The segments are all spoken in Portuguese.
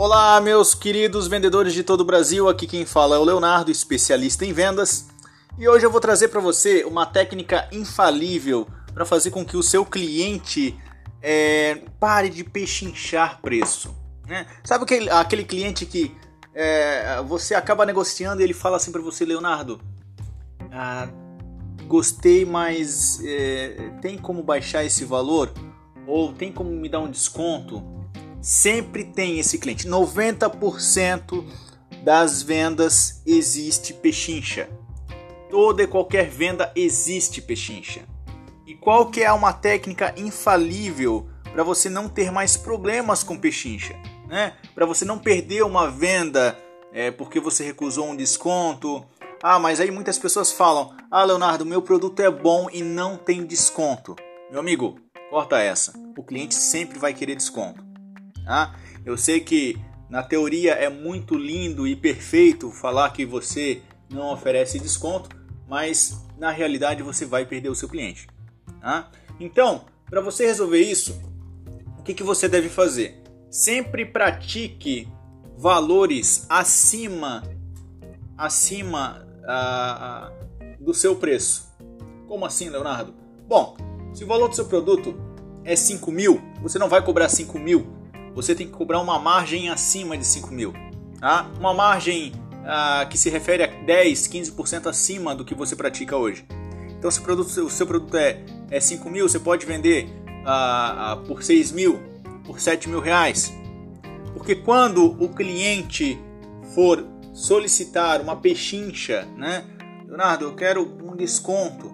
Olá, meus queridos vendedores de todo o Brasil. Aqui quem fala é o Leonardo, especialista em vendas. E hoje eu vou trazer para você uma técnica infalível para fazer com que o seu cliente é, pare de pechinchar preço. Né? Sabe aquele, aquele cliente que é, você acaba negociando e ele fala assim para você, Leonardo, ah, gostei, mas é, tem como baixar esse valor? Ou tem como me dar um desconto? Sempre tem esse cliente. 90% das vendas existe pechincha. Toda e qualquer venda existe pechincha. E qual que é uma técnica infalível para você não ter mais problemas com pechincha? Né? Para você não perder uma venda é, porque você recusou um desconto. Ah, mas aí muitas pessoas falam: Ah, Leonardo, meu produto é bom e não tem desconto. Meu amigo, corta essa. O cliente sempre vai querer desconto. Tá? Eu sei que na teoria é muito lindo e perfeito falar que você não oferece desconto, mas na realidade você vai perder o seu cliente. Tá? Então, para você resolver isso, o que, que você deve fazer? Sempre pratique valores acima acima ah, ah, do seu preço. Como assim, Leonardo? Bom, se o valor do seu produto é 5 mil, você não vai cobrar 5 mil, você tem que cobrar uma margem acima de 5 mil. Tá? Uma margem ah, que se refere a 10, 15% acima do que você pratica hoje. Então, se o, produto, o seu produto é, é 5 mil, você pode vender ah, ah, por 6 mil, por 7 mil reais. Porque quando o cliente for solicitar uma pechincha, né? Leonardo, eu quero um desconto.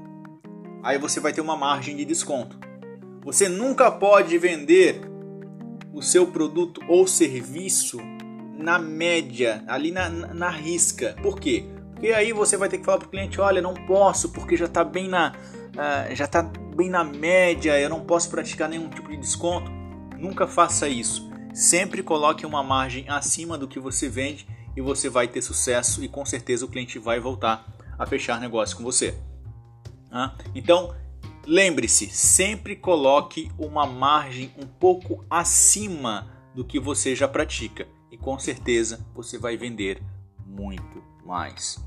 Aí você vai ter uma margem de desconto. Você nunca pode vender o seu produto ou serviço na média, ali na, na risca. Por quê? Porque aí você vai ter que falar para o cliente, olha, não posso porque já está bem na uh, já tá bem na média, eu não posso praticar nenhum tipo de desconto. Nunca faça isso. Sempre coloque uma margem acima do que você vende e você vai ter sucesso e com certeza o cliente vai voltar a fechar negócio com você. Ah, então Lembre-se, sempre coloque uma margem um pouco acima do que você já pratica e com certeza você vai vender muito mais.